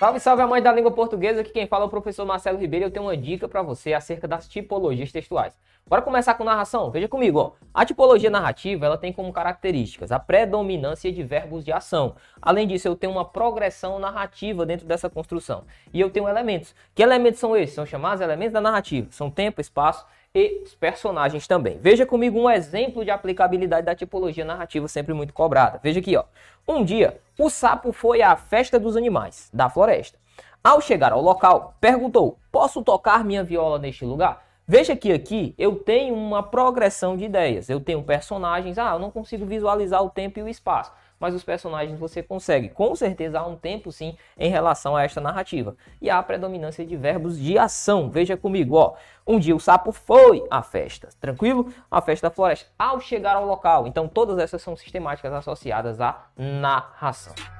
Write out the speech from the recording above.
Salve, salve, amante da língua portuguesa. Aqui quem fala é o professor Marcelo Ribeiro. Eu tenho uma dica para você acerca das tipologias textuais. Bora começar com narração? Veja comigo, ó. A tipologia narrativa, ela tem como características a predominância de verbos de ação. Além disso, eu tenho uma progressão narrativa dentro dessa construção. E eu tenho elementos. Que elementos são esses? São chamados elementos da narrativa. São tempo, espaço e os personagens também. Veja comigo um exemplo de aplicabilidade da tipologia narrativa sempre muito cobrada. Veja aqui, ó. Um dia, o sapo foi à festa dos animais da floresta. Ao chegar ao local, perguntou: "Posso tocar minha viola neste lugar?" Veja que aqui eu tenho uma progressão de ideias. Eu tenho personagens, ah, eu não consigo visualizar o tempo e o espaço mas os personagens você consegue. Com certeza há um tempo sim em relação a esta narrativa. E há a predominância de verbos de ação. Veja comigo, ó. Um dia o sapo foi à festa, tranquilo? A festa da floresta. Ao chegar ao local. Então todas essas são sistemáticas associadas à narração.